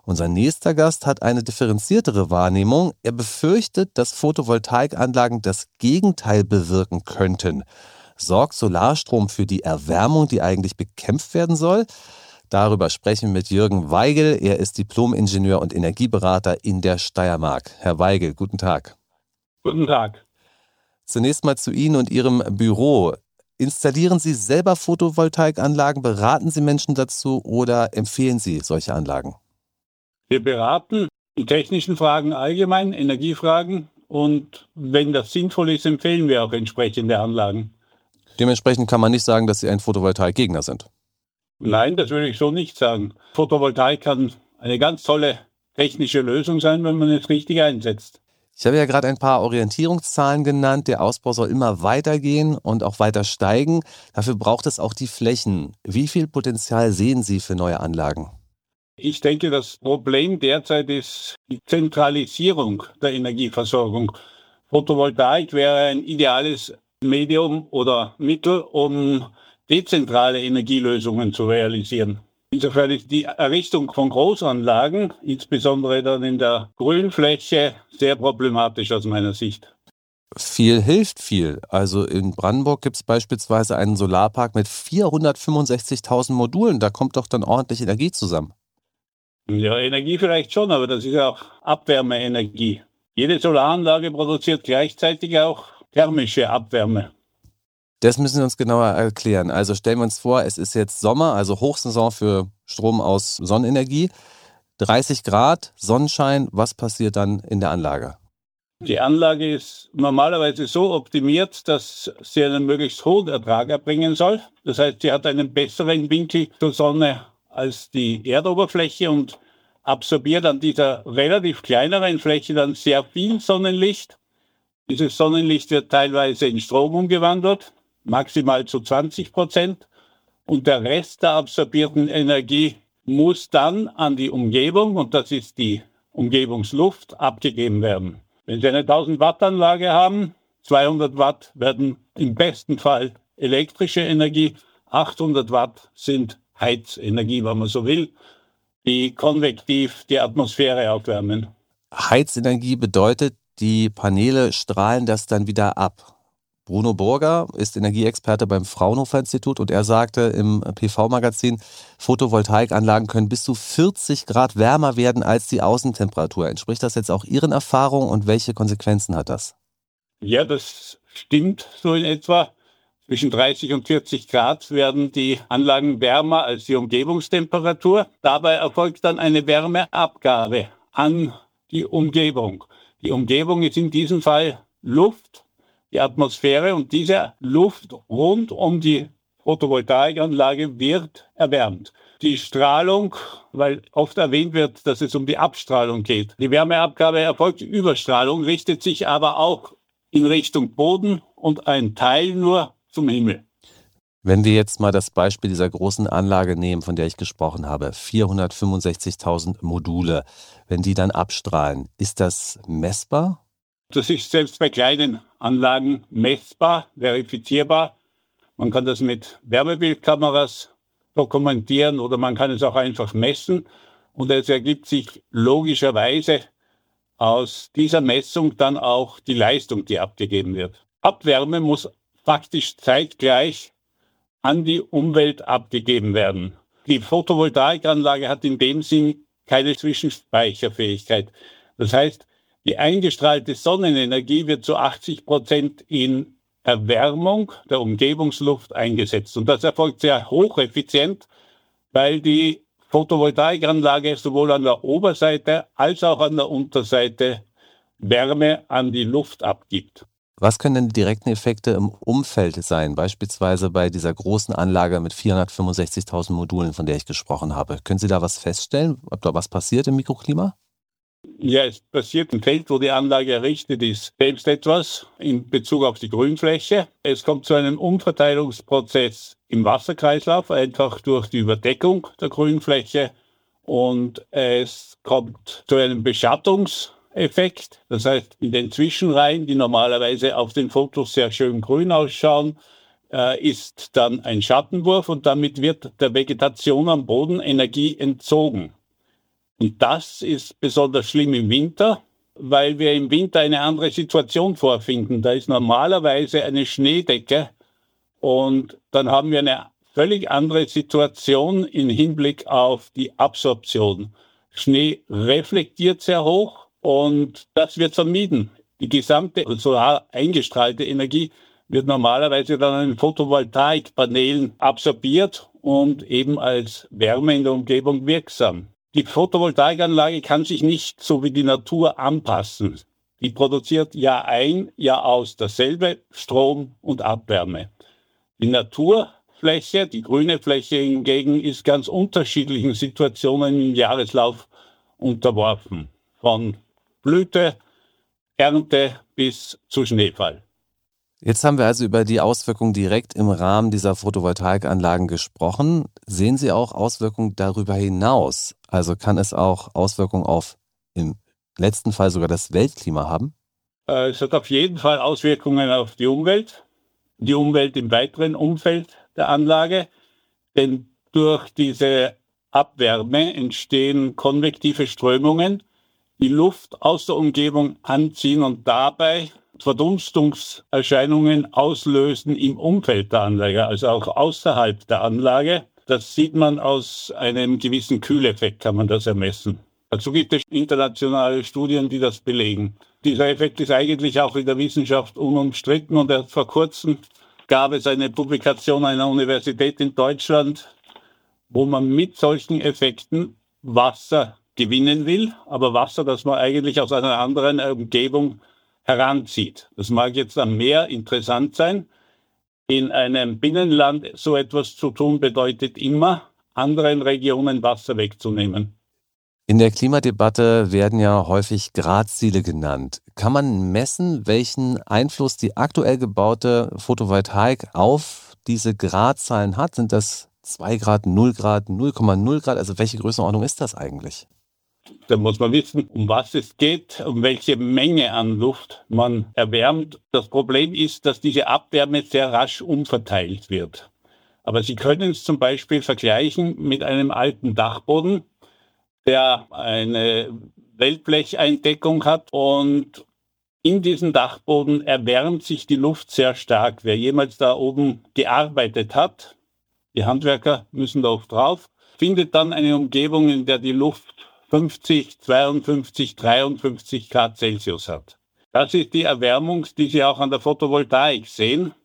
A: Unser nächster Gast hat eine differenziertere Wahrnehmung. Er befürchtet, dass Photovoltaikanlagen das Gegenteil bewirken könnten. Sorgt Solarstrom für die Erwärmung, die eigentlich bekämpft werden soll? Darüber sprechen wir mit Jürgen Weigel. Er ist Diplom-Ingenieur und Energieberater in der Steiermark. Herr Weigel, guten Tag.
H: Guten Tag.
A: Zunächst mal zu Ihnen und Ihrem Büro. Installieren Sie selber Photovoltaikanlagen? Beraten Sie Menschen dazu oder empfehlen Sie solche Anlagen?
H: Wir beraten in technischen Fragen allgemein, Energiefragen und wenn das sinnvoll ist, empfehlen wir auch entsprechende Anlagen.
A: Dementsprechend kann man nicht sagen, dass Sie ein Photovoltaikgegner sind.
H: Nein, das würde ich so nicht sagen. Photovoltaik kann eine ganz tolle technische Lösung sein, wenn man es richtig einsetzt.
A: Ich habe ja gerade ein paar Orientierungszahlen genannt. Der Ausbau soll immer weitergehen und auch weiter steigen. Dafür braucht es auch die Flächen. Wie viel Potenzial sehen Sie für neue Anlagen?
H: Ich denke, das Problem derzeit ist die Zentralisierung der Energieversorgung. Photovoltaik wäre ein ideales Medium oder Mittel, um dezentrale Energielösungen zu realisieren. Insofern ist die Errichtung von Großanlagen, insbesondere dann in der Grünfläche, sehr problematisch aus meiner Sicht.
A: Viel hilft viel. Also in Brandenburg gibt es beispielsweise einen Solarpark mit 465.000 Modulen. Da kommt doch dann ordentlich Energie zusammen.
H: Ja, Energie vielleicht schon, aber das ist auch Abwärmeenergie. Jede Solaranlage produziert gleichzeitig auch thermische Abwärme.
A: Das müssen Sie uns genauer erklären. Also stellen wir uns vor, es ist jetzt Sommer, also Hochsaison für Strom aus Sonnenenergie. 30 Grad, Sonnenschein, was passiert dann in der Anlage?
H: Die Anlage ist normalerweise so optimiert, dass sie einen möglichst hohen Ertrag erbringen soll. Das heißt, sie hat einen besseren Winkel zur Sonne als die Erdoberfläche und absorbiert an dieser relativ kleineren Fläche dann sehr viel Sonnenlicht. Dieses Sonnenlicht wird teilweise in Strom umgewandelt maximal zu 20 Prozent. Und der Rest der absorbierten Energie muss dann an die Umgebung, und das ist die Umgebungsluft, abgegeben werden. Wenn Sie eine 1000 Watt Anlage haben, 200 Watt werden im besten Fall elektrische Energie, 800 Watt sind Heizenergie, wenn man so will, die konvektiv die Atmosphäre aufwärmen.
A: Heizenergie bedeutet, die Paneele strahlen das dann wieder ab. Bruno Burger ist Energieexperte beim Fraunhofer Institut und er sagte im PV-Magazin, Photovoltaikanlagen können bis zu 40 Grad wärmer werden als die Außentemperatur. Entspricht das jetzt auch Ihren Erfahrungen und welche Konsequenzen hat das?
H: Ja, das stimmt so in etwa. Zwischen 30 und 40 Grad werden die Anlagen wärmer als die Umgebungstemperatur. Dabei erfolgt dann eine Wärmeabgabe an die Umgebung. Die Umgebung ist in diesem Fall Luft, die Atmosphäre und diese Luft rund um die Photovoltaikanlage wird erwärmt. Die Strahlung, weil oft erwähnt wird, dass es um die Abstrahlung geht. Die Wärmeabgabe erfolgt über Strahlung, richtet sich aber auch in Richtung Boden und ein Teil nur zum Himmel.
A: Wenn wir jetzt mal das Beispiel dieser großen Anlage nehmen, von der ich gesprochen habe, 465.000 Module, wenn die dann abstrahlen, ist das messbar?
H: Das ist selbst bei kleinen Anlagen messbar, verifizierbar. Man kann das mit Wärmebildkameras dokumentieren oder man kann es auch einfach messen. Und es ergibt sich logischerweise aus dieser Messung dann auch die Leistung, die abgegeben wird. Abwärme muss faktisch zeitgleich an die Umwelt abgegeben werden. Die Photovoltaikanlage hat in dem Sinn keine Zwischenspeicherfähigkeit. Das heißt, die eingestrahlte Sonnenenergie wird zu 80 Prozent in Erwärmung der Umgebungsluft eingesetzt. Und das erfolgt sehr hocheffizient, weil die Photovoltaikanlage sowohl an der Oberseite als auch an der Unterseite Wärme an die Luft abgibt.
A: Was können denn die direkten Effekte im Umfeld sein, beispielsweise bei dieser großen Anlage mit 465.000 Modulen, von der ich gesprochen habe? Können Sie da was feststellen, ob da was passiert im Mikroklima?
H: Ja, es passiert im Feld, wo die Anlage errichtet ist, selbst etwas in Bezug auf die Grünfläche. Es kommt zu einem Umverteilungsprozess im Wasserkreislauf, einfach durch die Überdeckung der Grünfläche. Und es kommt zu einem Beschattungseffekt. Das heißt, in den Zwischenreihen, die normalerweise auf den Fotos sehr schön grün ausschauen, äh, ist dann ein Schattenwurf und damit wird der Vegetation am Boden Energie entzogen. Und das ist besonders schlimm im Winter, weil wir im Winter eine andere Situation vorfinden. Da ist normalerweise eine Schneedecke und dann haben wir eine völlig andere Situation im Hinblick auf die Absorption. Schnee reflektiert sehr hoch und das wird vermieden. Die gesamte solar eingestrahlte Energie wird normalerweise dann an den Photovoltaikpanelen absorbiert und eben als Wärme in der Umgebung wirksam. Die Photovoltaikanlage kann sich nicht so wie die Natur anpassen. Die produziert Jahr ein, Jahr aus dasselbe Strom und Abwärme. Die Naturfläche, die grüne Fläche hingegen, ist ganz unterschiedlichen Situationen im Jahreslauf unterworfen. Von Blüte, Ernte bis zu Schneefall.
A: Jetzt haben wir also über die Auswirkungen direkt im Rahmen dieser Photovoltaikanlagen gesprochen. Sehen Sie auch Auswirkungen darüber hinaus? Also kann es auch Auswirkungen auf im letzten Fall sogar das Weltklima haben?
H: Äh, es hat auf jeden Fall Auswirkungen auf die Umwelt, die Umwelt im weiteren Umfeld der Anlage, denn durch diese Abwärme entstehen konvektive Strömungen, die Luft aus der Umgebung anziehen und dabei Verdunstungserscheinungen auslösen im Umfeld der Anlage, also auch außerhalb der Anlage. Das sieht man aus einem gewissen Kühleffekt, kann man das ermessen. Dazu gibt es internationale Studien, die das belegen. Dieser Effekt ist eigentlich auch in der Wissenschaft unumstritten und erst vor kurzem gab es eine Publikation einer Universität in Deutschland, wo man mit solchen Effekten Wasser gewinnen will, aber Wasser, das man eigentlich aus einer anderen Umgebung heranzieht. Das mag jetzt am Meer interessant sein. In einem Binnenland so etwas zu tun bedeutet immer, anderen Regionen Wasser wegzunehmen.
A: In der Klimadebatte werden ja häufig Gradziele genannt. Kann man messen, welchen Einfluss die aktuell gebaute Photovoltaik auf diese Gradzahlen hat? Sind das 2 Grad, 0 Grad, 0,0 Grad? Also welche Größenordnung ist das eigentlich?
H: Da muss man wissen, um was es geht, um welche Menge an Luft man erwärmt. Das Problem ist, dass diese Abwärme sehr rasch umverteilt wird. Aber Sie können es zum Beispiel vergleichen mit einem alten Dachboden, der eine Wellblecheindeckung hat und in diesem Dachboden erwärmt sich die Luft sehr stark. Wer jemals da oben gearbeitet hat, die Handwerker müssen da oft drauf, findet dann eine Umgebung, in der die Luft 50, 52, 53 Grad Celsius hat. Das ist die Erwärmung, die Sie auch an der Photovoltaik sehen.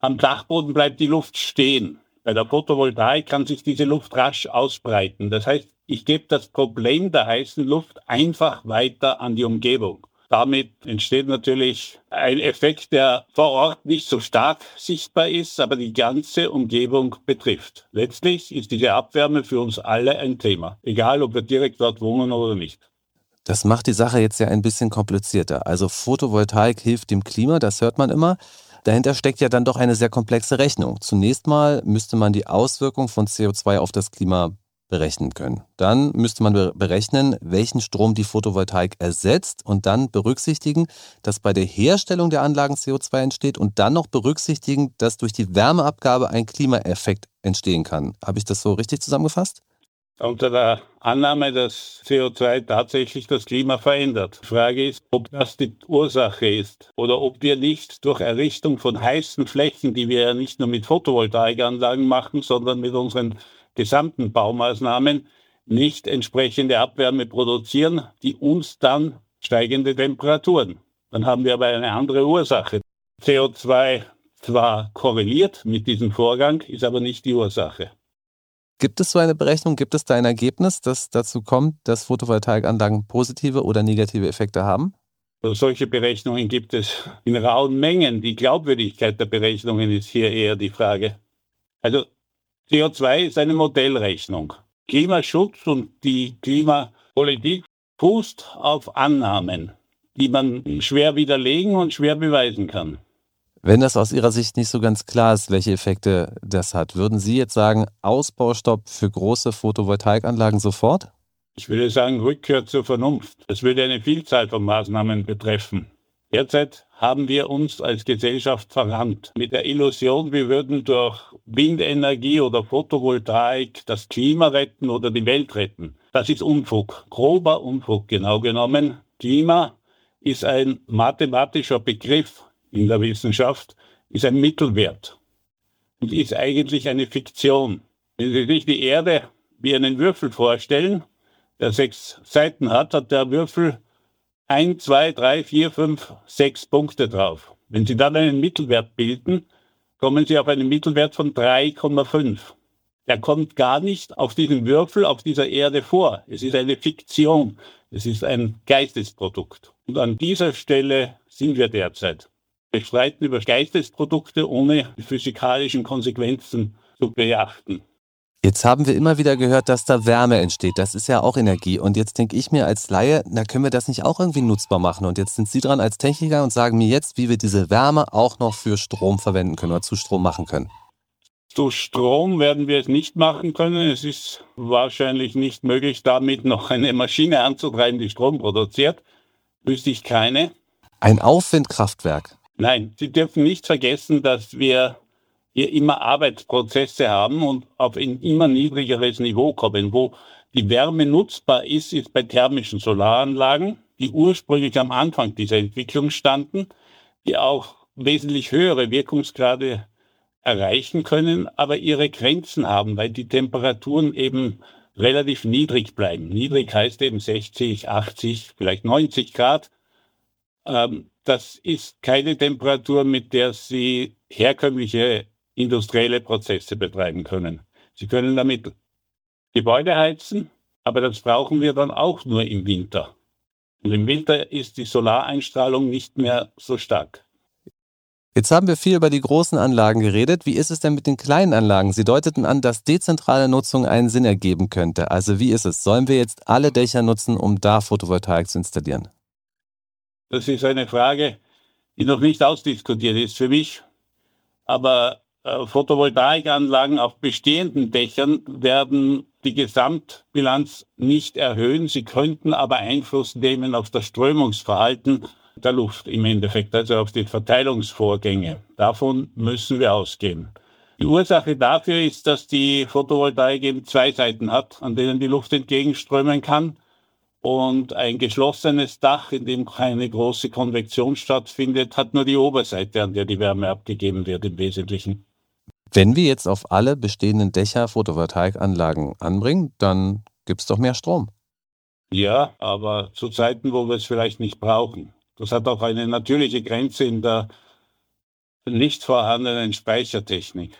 H: Am Dachboden bleibt die Luft stehen. Bei der Photovoltaik kann sich diese Luft rasch ausbreiten. Das heißt, ich gebe das Problem der heißen Luft einfach weiter an die Umgebung. Damit entsteht natürlich ein Effekt, der vor Ort nicht so stark sichtbar ist, aber die ganze Umgebung betrifft. Letztlich ist diese Abwärme für uns alle ein Thema, egal ob wir direkt dort wohnen oder nicht.
A: Das macht die Sache jetzt ja ein bisschen komplizierter. Also Photovoltaik hilft dem Klima, das hört man immer. Dahinter steckt ja dann doch eine sehr komplexe Rechnung. Zunächst mal müsste man die Auswirkung von CO2 auf das Klima berechnen können. Dann müsste man berechnen, welchen Strom die Photovoltaik ersetzt und dann berücksichtigen, dass bei der Herstellung der Anlagen CO2 entsteht und dann noch berücksichtigen, dass durch die Wärmeabgabe ein Klimaeffekt entstehen kann. Habe ich das so richtig zusammengefasst?
H: Unter der Annahme, dass CO2 tatsächlich das Klima verändert. Die Frage ist, ob das die Ursache ist oder ob wir nicht durch Errichtung von heißen Flächen, die wir ja nicht nur mit Photovoltaikanlagen machen, sondern mit unseren gesamten Baumaßnahmen nicht entsprechende Abwärme produzieren, die uns dann steigende Temperaturen. Dann haben wir aber eine andere Ursache. CO2 zwar korreliert mit diesem Vorgang, ist aber nicht die Ursache.
A: Gibt es so eine Berechnung, gibt es da ein Ergebnis, das dazu kommt, dass Photovoltaikanlagen positive oder negative Effekte haben?
H: Solche Berechnungen gibt es in rauen Mengen. Die Glaubwürdigkeit der Berechnungen ist hier eher die Frage. Also CO2 ist eine Modellrechnung. Klimaschutz und die Klimapolitik fußt auf Annahmen, die man schwer widerlegen und schwer beweisen kann.
A: Wenn das aus Ihrer Sicht nicht so ganz klar ist, welche Effekte das hat, würden Sie jetzt sagen, Ausbaustopp für große Photovoltaikanlagen sofort?
H: Ich würde sagen, Rückkehr zur Vernunft. Das würde eine Vielzahl von Maßnahmen betreffen. Derzeit haben wir uns als Gesellschaft verrannt mit der Illusion, wir würden durch Windenergie oder Photovoltaik das Klima retten oder die Welt retten. Das ist Unfug, grober Unfug genau genommen. Klima ist ein mathematischer Begriff in der Wissenschaft, ist ein Mittelwert und ist eigentlich eine Fiktion. Wenn Sie sich die Erde wie einen Würfel vorstellen, der sechs Seiten hat, hat der Würfel ein, zwei, drei, vier, fünf, sechs Punkte drauf. Wenn Sie dann einen Mittelwert bilden, kommen Sie auf einen Mittelwert von 3,5. Der kommt gar nicht auf diesem Würfel, auf dieser Erde vor. Es ist eine Fiktion. Es ist ein Geistesprodukt. Und an dieser Stelle sind wir derzeit. Wir streiten über Geistesprodukte, ohne die physikalischen Konsequenzen zu beachten.
A: Jetzt haben wir immer wieder gehört, dass da Wärme entsteht. Das ist ja auch Energie. Und jetzt denke ich mir als Laie, na können wir das nicht auch irgendwie nutzbar machen? Und jetzt sind Sie dran als Techniker und sagen mir jetzt, wie wir diese Wärme auch noch für Strom verwenden können oder zu Strom machen können.
H: Zu Strom werden wir es nicht machen können. Es ist wahrscheinlich nicht möglich, damit noch eine Maschine anzutreiben, die Strom produziert. Wüsste ich keine.
A: Ein Aufwindkraftwerk.
H: Nein, Sie dürfen nicht vergessen, dass wir immer Arbeitsprozesse haben und auf ein immer niedrigeres Niveau kommen. Wo die Wärme nutzbar ist, ist bei thermischen Solaranlagen, die ursprünglich am Anfang dieser Entwicklung standen, die auch wesentlich höhere Wirkungsgrade erreichen können, aber ihre Grenzen haben, weil die Temperaturen eben relativ niedrig bleiben. Niedrig heißt eben 60, 80, vielleicht 90 Grad. Ähm, das ist keine Temperatur, mit der Sie herkömmliche industrielle Prozesse betreiben können. Sie können damit Gebäude heizen, aber das brauchen wir dann auch nur im Winter. Und im Winter ist die Solareinstrahlung nicht mehr so stark.
A: Jetzt haben wir viel über die großen Anlagen geredet. Wie ist es denn mit den kleinen Anlagen? Sie deuteten an, dass dezentrale Nutzung einen Sinn ergeben könnte. Also wie ist es? Sollen wir jetzt alle Dächer nutzen, um da Photovoltaik zu installieren?
H: Das ist eine Frage, die noch nicht ausdiskutiert ist für mich. Aber Photovoltaikanlagen auf bestehenden Dächern werden die Gesamtbilanz nicht erhöhen. Sie könnten aber Einfluss nehmen auf das Strömungsverhalten der Luft im Endeffekt, also auf die Verteilungsvorgänge. Davon müssen wir ausgehen. Die Ursache dafür ist, dass die Photovoltaik eben zwei Seiten hat, an denen die Luft entgegenströmen kann. Und ein geschlossenes Dach, in dem keine große Konvektion stattfindet, hat nur die Oberseite, an der die Wärme abgegeben wird im Wesentlichen.
A: Wenn wir jetzt auf alle bestehenden Dächer Photovoltaikanlagen anbringen, dann gibt es doch mehr Strom.
H: Ja, aber zu Zeiten, wo wir es vielleicht nicht brauchen. Das hat auch eine natürliche Grenze in der nicht vorhandenen Speichertechnik.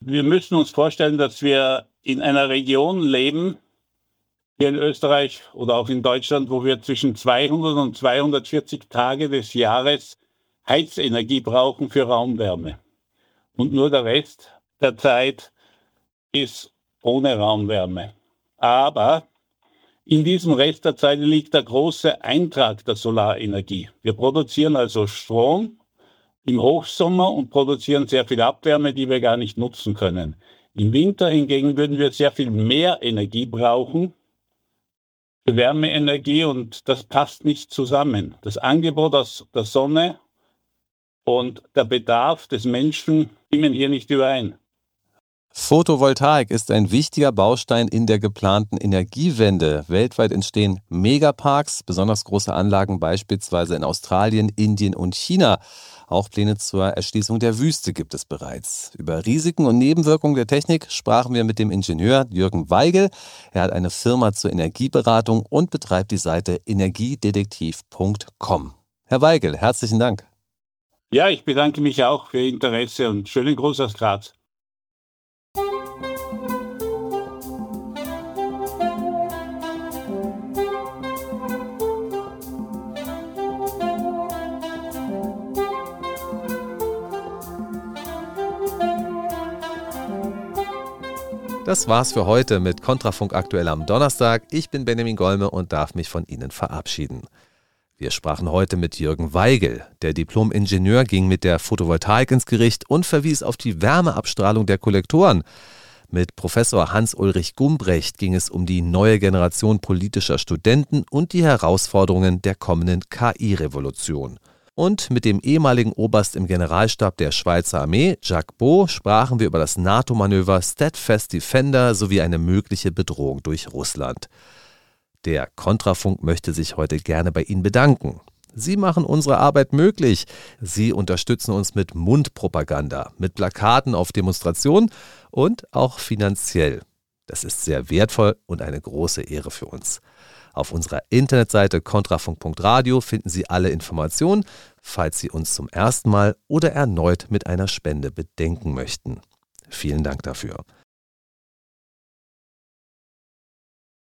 H: Wir müssen uns vorstellen, dass wir in einer Region leben, hier in Österreich oder auch in Deutschland, wo wir zwischen 200 und 240 Tage des Jahres Heizenergie brauchen für Raumwärme. Und nur der Rest der Zeit ist ohne Raumwärme. Aber in diesem Rest der Zeit liegt der große Eintrag der Solarenergie. Wir produzieren also Strom im Hochsommer und produzieren sehr viel Abwärme, die wir gar nicht nutzen können. Im Winter hingegen würden wir sehr viel mehr Energie brauchen für Wärmeenergie und das passt nicht zusammen. Das Angebot aus der Sonne und der Bedarf des Menschen stimmen hier nicht überein.
A: Photovoltaik ist ein wichtiger Baustein in der geplanten Energiewende. Weltweit entstehen Megaparks, besonders große Anlagen beispielsweise in Australien, Indien und China. Auch Pläne zur Erschließung der Wüste gibt es bereits. Über Risiken und Nebenwirkungen der Technik sprachen wir mit dem Ingenieur Jürgen Weigel. Er hat eine Firma zur Energieberatung und betreibt die Seite energiedetektiv.com. Herr Weigel, herzlichen Dank.
H: Ja, ich bedanke mich auch für Ihr Interesse und schönen Gruß aus Graz.
A: Das war's für heute mit Kontrafunk aktuell am Donnerstag. Ich bin Benjamin Golme und darf mich von Ihnen verabschieden. Wir sprachen heute mit Jürgen Weigel. Der Diplom-Ingenieur ging mit der Photovoltaik ins Gericht und verwies auf die Wärmeabstrahlung der Kollektoren. Mit Professor Hans-Ulrich Gumbrecht ging es um die neue Generation politischer Studenten und die Herausforderungen der kommenden KI-Revolution. Und mit dem ehemaligen Oberst im Generalstab der Schweizer Armee, Jacques Beau, sprachen wir über das NATO-Manöver Steadfast Defender sowie eine mögliche Bedrohung durch Russland. Der Kontrafunk möchte sich heute gerne bei Ihnen bedanken. Sie machen unsere Arbeit möglich. Sie unterstützen uns mit Mundpropaganda, mit Plakaten auf Demonstrationen und auch finanziell. Das ist sehr wertvoll und eine große Ehre für uns. Auf unserer Internetseite kontrafunk.radio finden Sie alle Informationen, falls Sie uns zum ersten Mal oder erneut mit einer Spende bedenken möchten. Vielen Dank dafür.